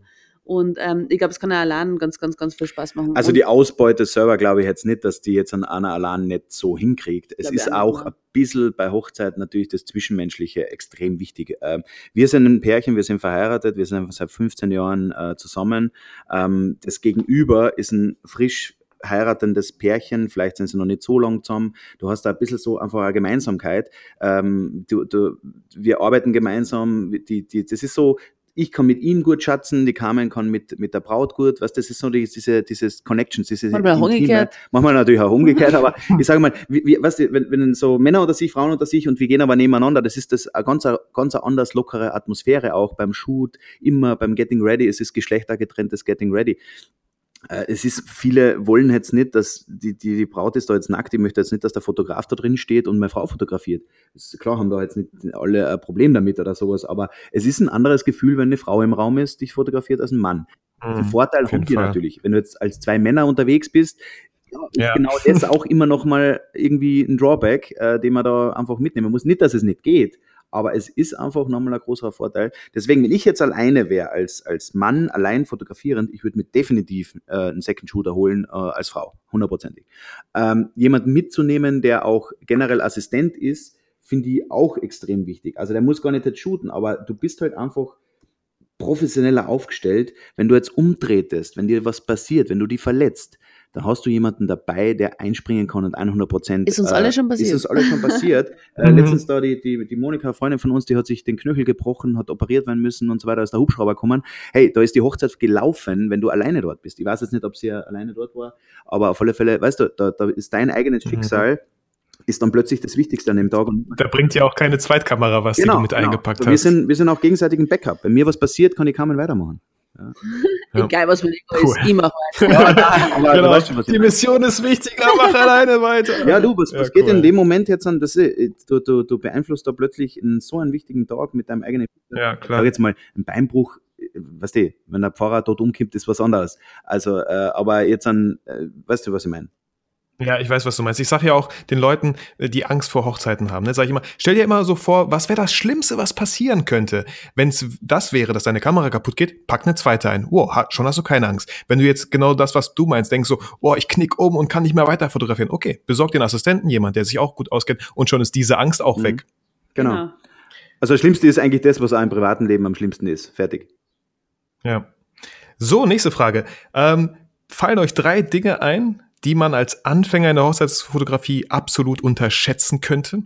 Und ähm, ich glaube, es kann ja allein ganz, ganz, ganz viel Spaß machen. Also die Ausbeute selber glaube ich jetzt nicht, dass die jetzt an einer allein nicht so hinkriegt. Es ist auch ein bisschen bei Hochzeit natürlich das Zwischenmenschliche extrem wichtig. Ähm, wir sind ein Pärchen, wir sind verheiratet, wir sind seit 15 Jahren äh, zusammen. Ähm, das Gegenüber ist ein frisch heiratendes Pärchen, vielleicht sind sie noch nicht so lang zusammen. Du hast da ein bisschen so einfach eine Gemeinsamkeit. Ähm, du, du, wir arbeiten gemeinsam, die, die, das ist so, ich kann mit ihm gut schatzen, die Carmen kann mit, mit der Braut gut, was das ist so diese, dieses Connections, diese Manchmal umgekehrt. Manchmal natürlich auch umgekehrt, aber (laughs) ich sage mal, wie, wie, weißt du, wenn, wenn so Männer unter sich, Frauen unter sich und wir gehen aber nebeneinander, das ist das eine ganz, ganz anders lockere Atmosphäre auch beim Shoot, immer beim Getting Ready, es ist geschlechtergetrenntes Getting Ready. Äh, es ist, viele wollen jetzt nicht, dass die, die, die Braut ist da jetzt nackt, ich möchte jetzt nicht, dass der Fotograf da drin steht und meine Frau fotografiert. Ist klar, haben da jetzt nicht alle ein Problem damit oder sowas, aber es ist ein anderes Gefühl, wenn eine Frau im Raum ist, dich fotografiert als ein Mann. Mhm, Den Vorteil haben die natürlich. Wenn du jetzt als zwei Männer unterwegs bist, ja, ist ja. genau (laughs) das auch immer noch mal irgendwie ein Drawback, äh, den man da einfach mitnehmen muss. Nicht, dass es nicht geht, aber es ist einfach nochmal ein großer Vorteil. Deswegen, wenn ich jetzt alleine wäre, als, als Mann allein fotografierend, ich würde mir definitiv äh, einen Second Shooter holen äh, als Frau, hundertprozentig. Ähm, jemanden mitzunehmen, der auch generell Assistent ist, finde ich auch extrem wichtig. Also der muss gar nicht jetzt shooten, aber du bist halt einfach professioneller aufgestellt, wenn du jetzt umdrehtest, wenn dir was passiert, wenn du die verletzt, dann hast du jemanden dabei, der einspringen kann und 100 Prozent. Ist uns alle schon passiert. Ist uns alle schon passiert. äh, Mhm. letztens da die, die, die Monika, Freundin von uns, die hat sich den Knöchel gebrochen, hat operiert werden müssen und so weiter, ist der Hubschrauber gekommen. Hey, da ist die Hochzeit gelaufen, wenn du alleine dort bist. Ich weiß jetzt nicht, ob sie ja alleine dort war, aber auf alle Fälle, weißt du, da, da ist dein eigenes Mhm. Schicksal, ist dann plötzlich das Wichtigste an dem Tag. Und Da bringt ja auch keine Zweitkamera was, die du mit eingepackt wir hast. sind, wir sind auch gegenseitig ein Backup. Wenn mir was passiert, kann ich kaum weitermachen. (laughs) Ja. Egal, was mit Ego Cool. ist, ich mach weiter. Ja, du Genau. weißt was ich Die. Mission ist wichtiger, mach (laughs) alleine weiter. Ja, du, was, was Ja, geht cool. in dem Moment jetzt an? Das, ist- du, du, du beeinflusst da plötzlich in so einen wichtigen Tag mit deinem eigenen. Ja, Ich klar. sag jetzt mal, ein Beinbruch, äh, weißt du, wenn der Pfarrer dort umkippt, ist was anderes. Also, äh, aber jetzt an, äh, weißt du, was ich meine? Ja, ich weiß, was du meinst. Ich sage ja auch den Leuten, äh, die Angst vor Hochzeiten haben, ne, sage ich immer, stell dir immer so vor, was wäre das Schlimmste, was passieren könnte? Wenn es das wäre, dass deine Kamera kaputt geht, pack eine zweite ein. Wow, ha- schon hast du keine Angst. Wenn du jetzt genau das, was du meinst, denkst so, oh, ich knick um und kann nicht mehr weiter fotografieren. Okay, besorg den Assistenten jemand, der sich auch gut auskennt und schon ist diese Angst auch Mhm. weg. Genau. Also, das Schlimmste ist eigentlich das, was auch im privaten Leben am schlimmsten ist. Fertig. Ja. So, nächste Frage. Ähm, fallen euch drei Dinge ein, die man als Anfänger in der Hochzeitsfotografie absolut unterschätzen könnte?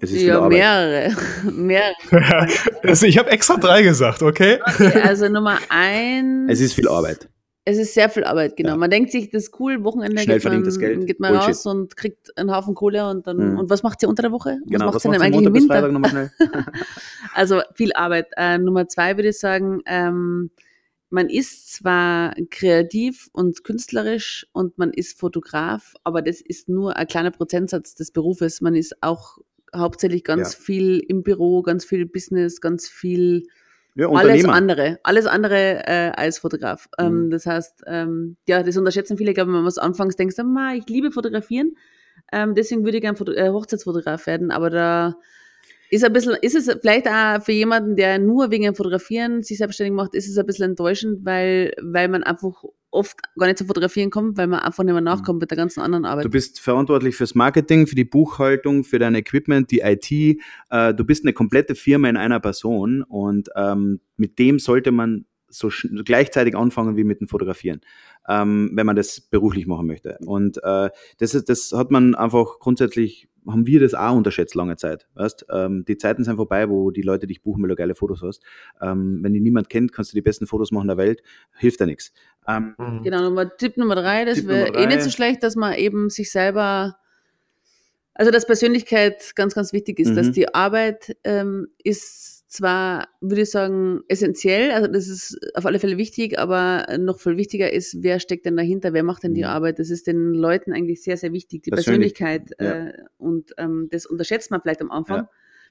Es ist viel Ja, Arbeit. mehrere. (laughs) mehrere. (laughs) also ich habe extra drei gesagt, okay? Okay, also Nummer eins. Es ist viel Arbeit. Es ist sehr viel Arbeit, genau. Ja. Man denkt sich, das ist cool, Wochenende Schnell geht man, Geld. geht man Bullshit. raus und kriegt einen Haufen Kohle und dann, Mhm. und was macht ihr unter der Woche? Genau, was macht ihr denn eigentlich im Winter? Freitag nochmal schnell? (laughs) Also viel Arbeit. Äh, Nummer zwei würde ich sagen, ähm, man ist zwar kreativ und künstlerisch und man ist Fotograf, aber das ist nur ein kleiner Prozentsatz des Berufes. Man ist auch hauptsächlich ganz Ja. viel im Büro, ganz viel Business, ganz viel Ja, alles andere, alles andere äh, als Fotograf. Ähm, Mhm. das heißt, ähm, ja, das unterschätzen viele. Ich glaube, wenn man was anfangs "Ma, ich liebe Fotografieren, ähm, deswegen würde ich gerne Foto äh, Hochzeitsfotograf werden. Aber da ist ein bisschen, ist es vielleicht auch für jemanden, der nur wegen dem Fotografieren sich selbstständig macht, ist es ein bisschen enttäuschend, weil, weil man einfach oft gar nicht zum Fotografieren kommt, weil man einfach nicht mehr nachkommt mit der ganzen anderen Arbeit. Mhm. Du bist verantwortlich fürs Marketing, für die Buchhaltung, für dein Equipment, die IT. Äh, du bist eine komplette Firma in einer Person und ähm, mit dem sollte man so gleichzeitig anfangen wie mit dem Fotografieren, ähm, wenn man das beruflich machen möchte. Und äh, das, ist, das hat man einfach grundsätzlich, haben wir das auch unterschätzt lange Zeit. Weißt? Ähm, die Zeiten sind vorbei, wo die Leute dich buchen, weil du geile Fotos hast. Ähm, wenn die niemand kennt, kannst du die besten Fotos machen der Welt, hilft ja nichts. Ähm, Genau, Nummer, Tipp Nummer drei, das wäre eh nicht so schlecht, dass man eben sich selber, also dass Persönlichkeit ganz, ganz wichtig ist, Mhm. dass die Arbeit ähm, ist zwar, würde ich sagen, essentiell, also das ist auf alle Fälle wichtig, aber noch viel wichtiger ist, wer steckt denn dahinter, wer macht denn die Mhm. Arbeit, das ist den Leuten eigentlich sehr, sehr wichtig, die Persönlich, Persönlichkeit ja. äh, und ähm, das unterschätzt man vielleicht am Anfang. Ja.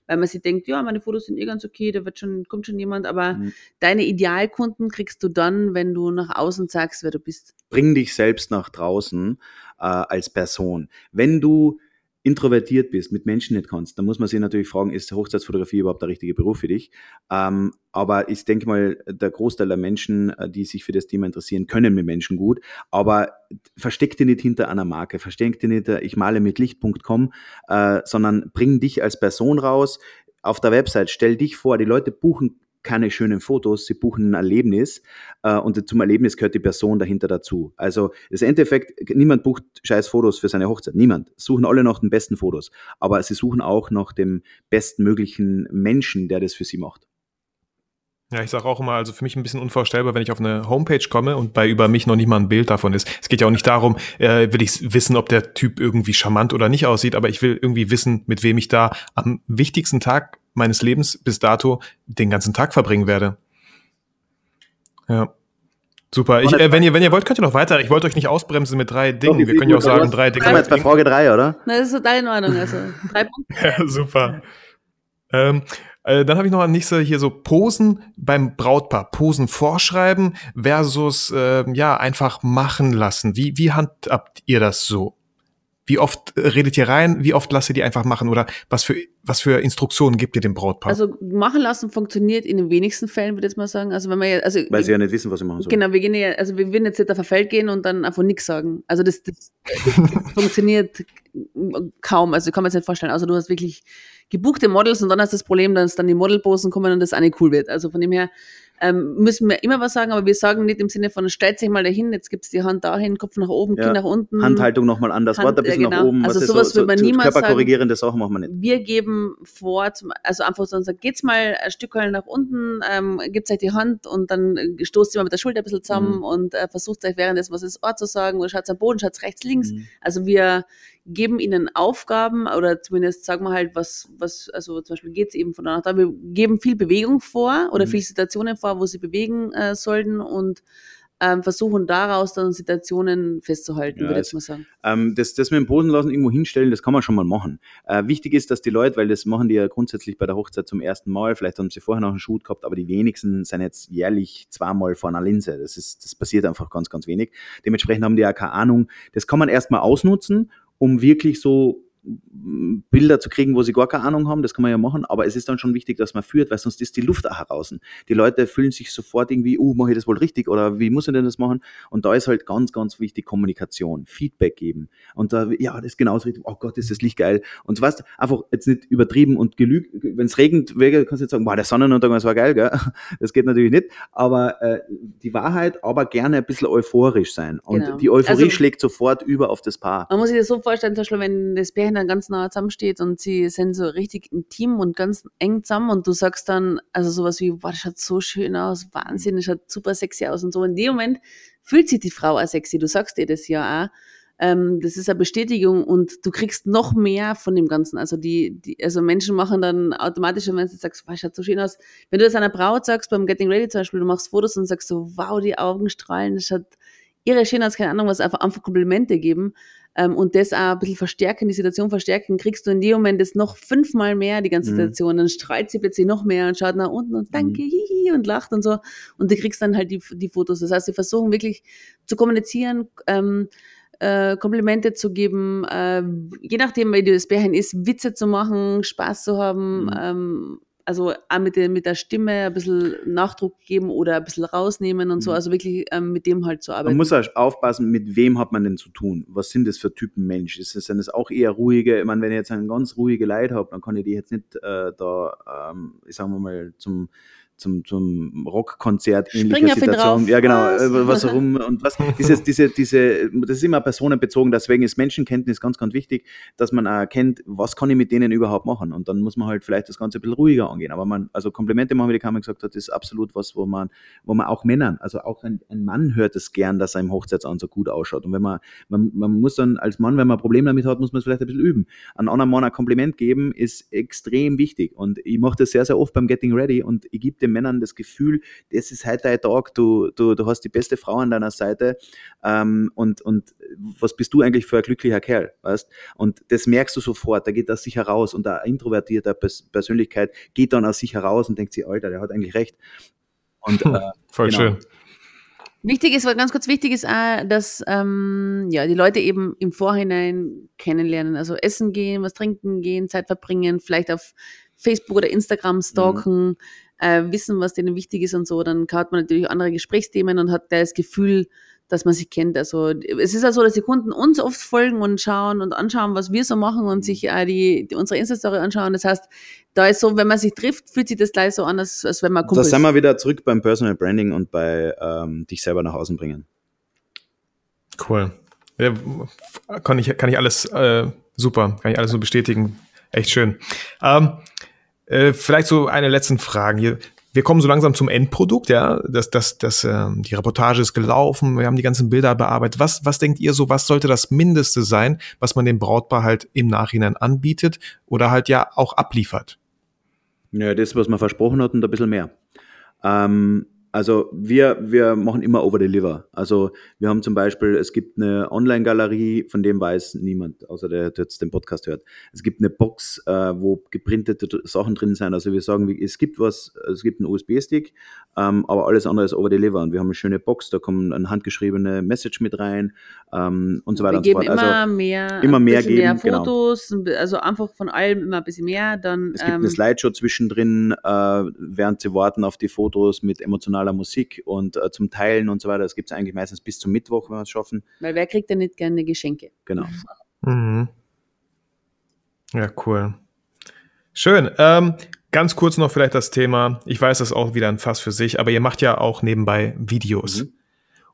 Weil man sich denkt, ja, meine Fotos sind eh ganz okay, da wird schon, kommt schon jemand, aber Mhm. deine Idealkunden kriegst du dann, wenn du nach außen sagst, wer du bist. bring dich selbst nach draußen äh, als Person. Wenn du introvertiert bist, mit Menschen nicht kannst, dann muss man sich natürlich fragen, ist Hochzeitsfotografie überhaupt der richtige Beruf für dich? Ähm, aber ich denke mal, der Großteil der Menschen, äh, die sich für das Thema interessieren, können mit Menschen gut. Aber versteck dich nicht hinter einer Marke, versteck dich nicht, hinter ich male mit Licht.com, äh, sondern bring dich als Person raus. Auf der Website stell dich vor, die Leute buchen keine schönen Fotos, sie buchen ein Erlebnis äh, und zum Erlebnis gehört die Person dahinter dazu. Also das Endeffekt, niemand bucht scheiß Fotos für seine Hochzeit, niemand. Suchen alle nach den besten Fotos, aber sie suchen auch nach dem bestmöglichen Menschen, der das für sie macht. Ja, ich sage auch immer, also für mich ein bisschen unvorstellbar, wenn ich auf eine Homepage komme und bei über mich noch nicht mal ein Bild davon ist. Es geht ja auch nicht darum, äh, will ich wissen, ob der Typ irgendwie charmant oder nicht aussieht, aber ich will irgendwie wissen, mit wem ich da am wichtigsten Tag meines Lebens bis dato den ganzen Tag verbringen werde. Ja. Super. Ich, äh, wenn, ihr, wenn ihr wollt, könnt ihr noch weiter. Ich wollte euch nicht ausbremsen mit drei Dingen. Wir können ja auch sagen, drei Dinge. Sind wir jetzt bei Frage drei, oder? Na, das ist total in Ordnung. Also drei (laughs) Punkte. Ja, super. Ähm, äh, dann habe ich noch am nächsten hier so Posen beim Brautpaar. Posen vorschreiben versus äh, ja einfach machen lassen. Wie, wie handhabt ihr das so? Wie oft redet ihr rein? Wie oft lasst ihr die einfach machen? Oder was für, was für Instruktionen gibt ihr dem Brautpaar? Also machen lassen funktioniert in den wenigsten Fällen, würde ich jetzt mal sagen. Also wenn ja, also Weil sie ja nicht wissen, was sie machen sollen. genau, wir gehen ja, also wir würden jetzt nicht auf ein Feld gehen und dann einfach nichts sagen. Also das, das, das (laughs) funktioniert kaum. Also ich kann mir jetzt nicht vorstellen. Also du hast wirklich gebuchte Models und dann hast du das Problem, dass dann die Modelposen kommen und das auch nicht cool wird. Also von dem her ähm, müssen wir immer was sagen, aber wir sagen nicht im Sinne von, stellt sich mal dahin, jetzt gibt's die Hand dahin, Kopf nach oben, Ja. Kinn nach unten. Handhaltung nochmal anders, Hand- Wort ein bisschen ja, nach genau. oben. Also was sowas so, würde man so, niemals körperkorrigierende Sachen machen wir nicht. Wir geben vor, zum, also einfach so, geht's mal ein Stück nach unten, ähm, gebt euch die Hand und dann stoßt ihr mal mit der Schulter ein bisschen zusammen Mhm. und äh, versucht euch währenddessen was ins Ohr zu sagen oder schaut am Boden, schaut rechts, links. Mhm. Also wir geben ihnen Aufgaben oder zumindest sagen wir halt, was, was, also zum Beispiel geht's eben von da nach da. Wir geben viel Bewegung vor oder Mhm. viel Situationen vor, wo sie bewegen äh, sollten und ähm, versuchen daraus dann Situationen festzuhalten, Ja, würde es- ich mal sagen. Ähm, das, das mit dem Posen lassen irgendwo hinstellen, das kann man schon mal machen. Äh, wichtig ist, dass die Leute, weil das machen die ja grundsätzlich bei der Hochzeit zum ersten Mal, vielleicht haben sie vorher noch einen Shoot gehabt, aber die wenigsten sind jetzt jährlich zweimal vor einer Linse. Das, ist, das passiert einfach ganz, ganz wenig. Dementsprechend haben die ja keine Ahnung. Das kann man erstmal ausnutzen, um wirklich so Bilder zu kriegen, wo sie gar keine Ahnung haben, das kann man ja machen, aber es ist dann schon wichtig, dass man führt, weil sonst ist die Luft auch heraus. Die Leute fühlen sich sofort irgendwie, uh, mache ich das wohl richtig oder wie muss ich denn das machen? Und da ist halt ganz, ganz wichtig Kommunikation, Feedback geben. Und da, ja, das ist genauso richtig, oh Gott, ist das Licht geil. Und weißt, einfach jetzt nicht übertrieben und gelügt, wenn es regnet, kannst du jetzt sagen, boah, der Sonnenuntergang, das war geil, gell? (laughs) Das geht natürlich nicht, aber äh, die Wahrheit, aber gerne ein bisschen euphorisch sein. Und Genau. die Euphorie Also- schlägt sofort über auf das Paar. Man muss sich das so vorstellen, zum Beispiel, wenn das Pärchen dann ganz nah zusammensteht und sie sind so richtig intim und ganz eng zusammen und du sagst dann, also sowas wie, boah, das schaut so schön aus, Wahnsinn, das schaut super sexy aus und so. In dem Moment fühlt sich die Frau auch sexy, du sagst ihr das ja auch. Ähm, das ist eine Bestätigung und du kriegst noch mehr von dem Ganzen. Also die, die also Menschen machen dann automatisch, wenn du sagst, wow, schaut so schön aus. Wenn du das einer Braut sagst, beim Getting Ready zum Beispiel, du machst Fotos und sagst so, wow, die Augen strahlen, das schaut irre schön aus, keine Ahnung, was einfach, einfach Komplimente geben ähm, und das auch ein bisschen verstärken, die Situation verstärken, kriegst du in dem Moment das noch fünfmal mehr, die ganze Mhm. Situation. Dann strahlt sie plötzlich noch mehr und schaut nach unten und danke, Mhm. hihi, und lacht und so. Und du kriegst dann halt die, die Fotos. Das heißt, wir versuchen wirklich zu kommunizieren, ähm, äh, Komplimente zu geben, äh, je nachdem, wie das Bärchen ist, Witze zu machen, Spaß zu haben, Mhm. ähm, also auch mit der, mit der Stimme ein bisschen Nachdruck geben oder ein bisschen rausnehmen und so, Mhm. also wirklich ähm, mit dem halt zu arbeiten. Man muss auch aufpassen, mit wem hat man denn zu tun? Was sind das für Typen Mensch? Ist das, sind das auch eher ruhige? Ich meine, wenn ich jetzt einen ganz ruhige Leid habe, dann kann ich die jetzt nicht äh, da, ähm, ich sag mal, zum zum, zum Rockkonzert ähnlicher Situation. Ja, genau, Was? äh, was (laughs) herum und was. Dieses, diese, diese, das ist immer personenbezogen, deswegen ist Menschenkenntnis ganz, ganz wichtig, dass man auch erkennt, was kann ich mit denen überhaupt machen. Und dann muss man halt vielleicht das Ganze ein bisschen ruhiger angehen. Aber man, also Komplimente machen, wie die Kammer gesagt hat, ist absolut was, wo man, wo man auch Männern, also auch ein, ein Mann hört es gern, dass er im Hochzeitsanzug gut ausschaut. Und wenn man, man, man muss dann als Mann, wenn man ein Problem damit hat, muss man es vielleicht ein bisschen üben. An anderen Mann ein Kompliment geben ist extrem wichtig. Und ich mache das sehr, sehr oft beim Getting Ready und ich gebe den Männern das Gefühl, das ist heute dein Tag, du, du, du hast die beste Frau an deiner Seite ähm, und, und was bist du eigentlich für ein glücklicher Kerl, weißt? Und das merkst du sofort, da geht aus sich heraus und eine introvertierte Pers Persönlichkeit geht dann aus sich heraus und denkt sich, Alter, der hat eigentlich recht. Und äh, Voll Genau. schön. Wichtig ist, ganz kurz wichtig ist auch, dass ähm, ja, die Leute eben im Vorhinein kennenlernen. Also essen gehen, was trinken gehen, Zeit verbringen, vielleicht auf Facebook oder Instagram stalken, äh, wissen, was denen wichtig ist und so. Dann hat man natürlich andere Gesprächsthemen und hat da das Gefühl, dass man sich kennt. Also es ist ja so, dass die Kunden uns oft folgen und schauen und anschauen, was wir so machen und sich auch die, die unsere Insta-Story anschauen. Das heißt, da ist so, wenn man sich trifft, fühlt sich das gleich so an, als, als wenn man da Kumpels sind wir wieder zurück beim Personal Branding und bei ähm, dich selber nach außen bringen. Cool. Ja, kann, ich, kann ich alles äh, super, kann ich alles so bestätigen. Echt schön. Ähm, äh, vielleicht so eine letzten Frage hier. Wir kommen so langsam zum Endprodukt, ja. Das, das, das, ähm, die Reportage ist gelaufen, wir haben die ganzen Bilder bearbeitet. Was, was denkt ihr so, was sollte das Mindeste sein, was man dem Brautpaar halt im Nachhinein anbietet oder halt ja auch abliefert? Ja, das, was man versprochen hat und ein bisschen mehr. Ähm, also wir, wir machen immer Over-Deliver. Also wir haben zum Beispiel, es gibt eine Online-Galerie, von dem weiß niemand, außer der, der jetzt den Podcast hört. Es gibt eine Box, äh, wo geprintete Sachen drin sind. Also wir sagen, es gibt was, es gibt einen USB-Stick, ähm, aber alles andere ist Over-Deliver. Und wir haben eine schöne Box, da kommt eine handgeschriebene Message mit rein ähm, und so weiter Wir und so geben fort. immer Also mehr, immer mehr bisschen mehr geben, genau. Fotos, also einfach von allem immer ein bisschen mehr. Dann, Es gibt ähm, eine Slideshow zwischendrin, äh, während sie warten auf die Fotos mit emotionaler Musik und äh, zum Teilen und so weiter. Das gibt es eigentlich meistens bis zum Mittwoch, wenn wir es schaffen. weil wer kriegt denn nicht gerne Geschenke? Genau. Mhm. Ja, cool. Schön. Ähm, ganz kurz noch vielleicht das Thema, ich weiß, das ist auch wieder ein Fass für sich, aber ihr macht ja auch nebenbei Videos. Mhm.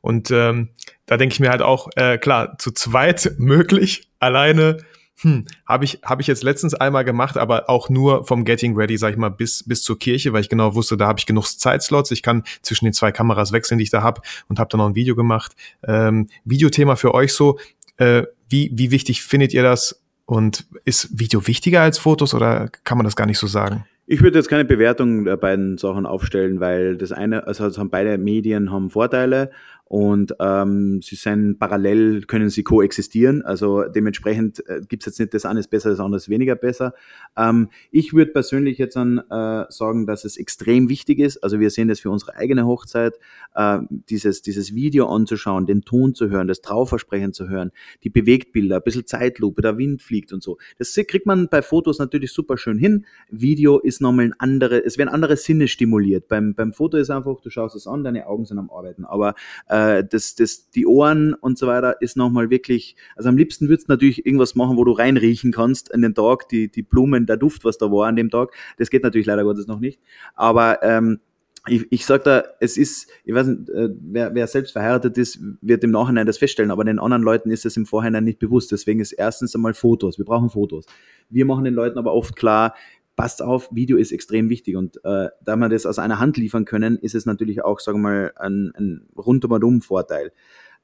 Und ähm, da denke ich mir halt auch, äh, klar, zu zweit (laughs) möglich, alleine hm, habe ich, hab ich jetzt letztens einmal gemacht, aber auch nur vom Getting Ready, sag ich mal, bis, bis zur Kirche, weil ich genau wusste, da habe ich genug Zeitslots. Ich kann zwischen den zwei Kameras wechseln, die ich da habe und habe dann noch ein Video gemacht. Ähm, Videothema für euch so, äh, wie, wie wichtig findet ihr das? Und ist Video wichtiger als Fotos oder kann man das gar nicht so sagen? Ich würde jetzt keine Bewertung der beiden Sachen aufstellen, weil das eine, also haben beide Medien haben Vorteile und ähm, sie sind parallel, können sie koexistieren. Also dementsprechend äh, gibt es jetzt nicht das eine ist besser, das andere ist weniger besser. Ähm, ich würde persönlich jetzt dann äh, sagen, dass es extrem wichtig ist. Also wir sehen das für unsere eigene Hochzeit, äh, dieses, dieses Video anzuschauen, den Ton zu hören, das Trauversprechen zu hören, die Bewegtbilder, ein bisschen Zeitlupe, der Wind fliegt und so. Das kriegt man bei Fotos natürlich super schön hin. Video ist nochmal ein andere, es werden andere Sinne stimuliert. Beim, beim Foto ist einfach, du schaust es an, deine Augen sind am Arbeiten. Aber äh, das, das, die Ohren und so weiter ist nochmal wirklich, also am liebsten würdest du natürlich irgendwas machen, wo du reinriechen kannst in den Tag, die, die Blumen, der Duft, was da war an dem Tag. Das geht natürlich leider Gottes noch nicht. Aber ähm, ich, ich sag da, es ist, ich weiß nicht, äh, wer, wer selbst verheiratet ist, wird im Nachhinein das feststellen, aber den anderen Leuten ist es im Vorhinein nicht bewusst. Deswegen ist erstens einmal Fotos. Wir brauchen Fotos. Wir machen den Leuten aber oft klar, passt auf, Video ist extrem wichtig und äh, da wir das aus einer Hand liefern können, ist es natürlich auch, sagen wir mal, ein, ein rundum Vorteil.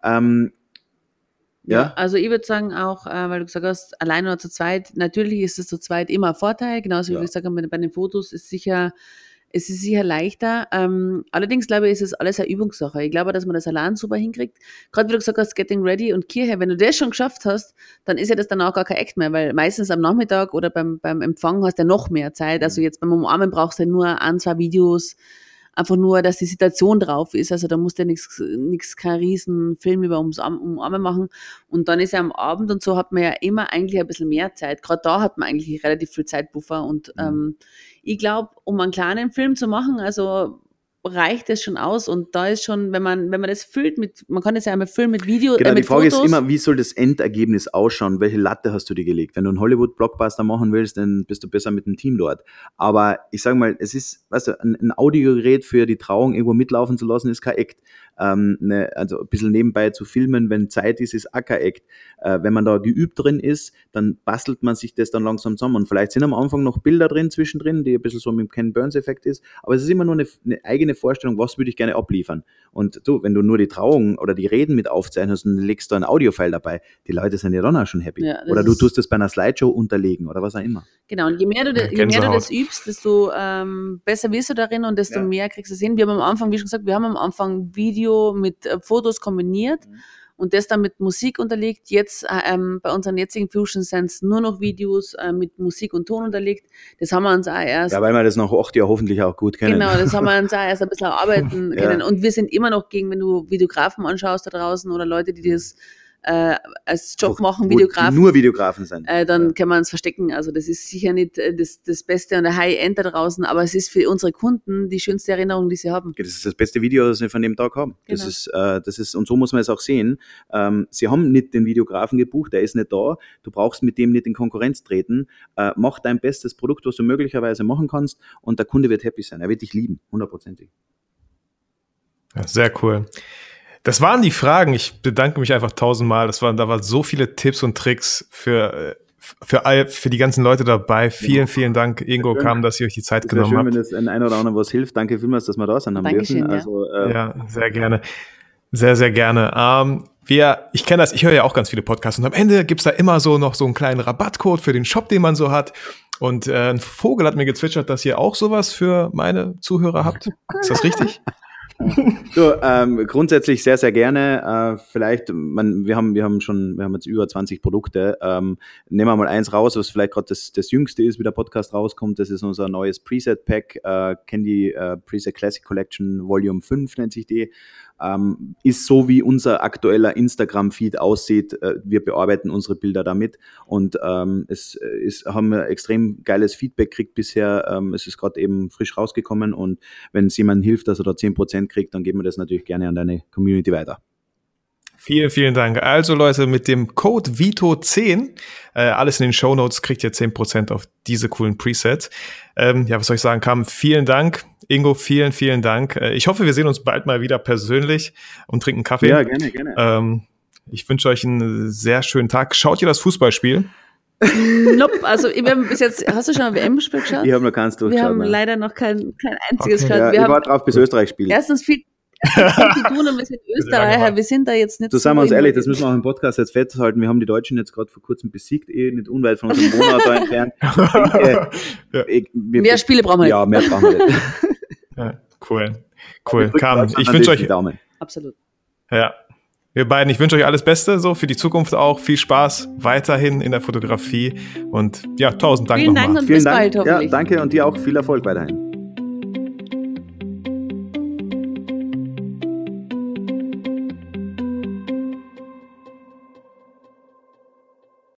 Ähm, ja. ja. also ich würde sagen auch, äh, weil du gesagt hast, allein oder zu zweit, natürlich ist es zu zweit immer ein Vorteil, genauso wie ja. ich gesagt habe, bei den Fotos ist sicher es ist sicher leichter. Ähm, allerdings glaube ich, ist es alles eine Übungssache. Ich glaube, dass man das allein super hinkriegt. Gerade wie du gesagt hast, Getting Ready und Kirche, wenn du das schon geschafft hast, dann ist ja das dann auch gar kein Act mehr, weil meistens am Nachmittag oder beim, beim Empfang hast du ja noch mehr Zeit. Also mhm. jetzt beim Umarmen brauchst du ja nur ein, zwei Videos, einfach nur, dass die Situation drauf ist. Also da musst du ja nichts, nichts, kein riesen Film über ums Umarmen machen. Und dann ist ja am Abend und so hat man ja immer eigentlich ein bisschen mehr Zeit. Gerade da hat man eigentlich relativ viel Zeitbuffer und mhm. ähm, ich glaube, um einen kleinen Film zu machen, also reicht es schon aus und da ist schon, wenn man, wenn man das füllt mit, man kann es ja einmal füllen mit Video, genau, äh, mit die Frage Fotos. ist immer, wie soll das Endergebnis ausschauen? Welche Latte hast du dir gelegt? Wenn du einen Hollywood-Blockbuster machen willst, dann bist du besser mit dem Team dort. Aber ich sage mal, es ist, weißt du, ein, ein Audiogerät für die Trauung irgendwo mitlaufen zu lassen, ist kein Act ähm, ne, also ein bisschen nebenbei zu filmen, wenn Zeit ist, ist Acker-Act. Äh, wenn man da geübt drin ist, dann bastelt man sich das dann langsam zusammen. Und vielleicht sind am Anfang noch Bilder drin zwischendrin, die ein bisschen so mit dem Ken Burns-Effekt ist. Aber es ist immer nur eine, eine eigene Vorstellung, was würde ich gerne abliefern. Und du, wenn du nur die Trauung oder die Reden mit aufzeichnest und legst da ein Audiofile dabei, die Leute sind ja dann auch schon happy. Ja, oder du tust das bei einer Slideshow unterlegen oder was auch immer. Genau, und je mehr du, je mehr du das übst, desto ähm, besser wirst du darin und desto ja. mehr kriegst du es hin. Wir haben am Anfang, wie schon gesagt, wir haben am Anfang Video mit äh, Fotos kombiniert. Mhm und das dann mit Musik unterlegt. Jetzt äh, ähm, bei unseren jetzigen Fusion Sense nur noch Videos äh, mit Musik und Ton unterlegt. Das haben wir uns auch erst. Ja, weil wir das nach acht Jahren hoffentlich auch gut kennen. Genau, das haben wir uns (laughs) auch erst ein bisschen arbeiten ja. können. Und wir sind immer noch gegen, wenn du Videografen anschaust da draußen oder Leute, die das äh, als Job machen, Videografen. Nur Videografen sind. Äh, dann ja. kann man es verstecken. Also das ist sicher nicht äh, das, das Beste und der High-End da draußen, aber es ist für unsere Kunden die schönste Erinnerung, die sie haben. das ist das beste Video, das wir von dem Tag haben. Genau. Das, ist, äh, das ist, und so muss man es auch sehen. Ähm, sie haben nicht den Videografen gebucht, der ist nicht da. Du brauchst mit dem nicht in Konkurrenz treten. Äh, mach dein bestes Produkt, was du möglicherweise machen kannst und der Kunde wird happy sein. Er wird dich lieben, hundertprozentig. Ja, sehr cool. Das waren die Fragen. Ich bedanke mich einfach tausendmal. Das waren, da waren so viele Tipps und Tricks für, für all, für die ganzen Leute dabei. Vielen, vielen Dank, Ingo Kam, dass ihr euch die Zeit das genommen schön, habt. wenn das ein oder anderen was hilft. Danke vielmals, dass wir da sind haben Dankeschön, dürfen. Also, äh, ja, sehr gerne. Sehr, sehr gerne. Ähm, wir, ich kenne das, ich höre ja auch ganz viele Podcasts und am Ende gibt's da immer so noch so einen kleinen Rabattcode für den Shop, den man so hat. Und äh, ein Vogel hat mir gezwitschert, dass ihr auch sowas für meine Zuhörer habt. Ist das richtig? (laughs) (laughs) so, ähm, grundsätzlich sehr, sehr gerne. Äh, vielleicht, man, wir haben, wir haben schon, wir haben jetzt über 20 Produkte. Ähm, nehmen wir mal eins raus, was vielleicht gerade das, das jüngste ist, wie der Podcast rauskommt. Das ist unser neues Preset-Pack, äh, Candy äh, Preset Classic Collection Volume 5 nennt sich die ähm, ist so, wie unser aktueller Instagram-Feed aussieht. Äh, wir bearbeiten unsere Bilder damit und ähm, es ist, haben wir extrem geiles Feedback gekriegt bisher. Ähm, es ist gerade eben frisch rausgekommen und wenn es jemandem hilft, dass er da 10% kriegt, dann geben wir das natürlich gerne an deine Community weiter. Vielen, vielen Dank. Also Leute, mit dem Code Vito10, äh, alles in den Show Notes, kriegt ihr 10% auf diese coolen Presets. Ähm, ja, was soll ich sagen, Kam, vielen Dank. Ingo, vielen, vielen Dank. Äh, ich hoffe, wir sehen uns bald mal wieder persönlich und trinken Kaffee. Ja, gerne, gerne. Ähm, ich wünsche euch einen sehr schönen Tag. Schaut ihr das Fußballspiel? (laughs) Nope, also wir haben bis jetzt, hast du schon ein WM-Spiel geschaut? Ich habe noch keins wir durchgeschaut. haben nein. leider noch kein, kein einziges Okay. geschaut. ja, wir ich haben war drauf, bis Österreich spielt. erstens viel zu tun und wir sind Österreicher, wir sind da jetzt nicht So sagen wir uns ehrlich, das müssen wir auch im Podcast jetzt festhalten. Wir haben die Deutschen jetzt gerade vor kurzem besiegt, eh nicht unweit von unserem Monat da entfernt. (laughs) Ich Ja. ich- wir- Mehr Spiele brauchen wir nicht. Ja, mehr brauchen wir nicht. (laughs) Ja, cool. Cool. Deutschland ich wünsche die euch, Daumen. Absolut. ja, wir beiden, ich wünsche euch alles Beste, so für die Zukunft auch. Viel Spaß weiterhin in der Fotografie und ja, tausend Dank Vielen nochmal. Dank und Vielen bis Dank. bald ja, hoffentlich. danke und dir auch viel Erfolg weiterhin.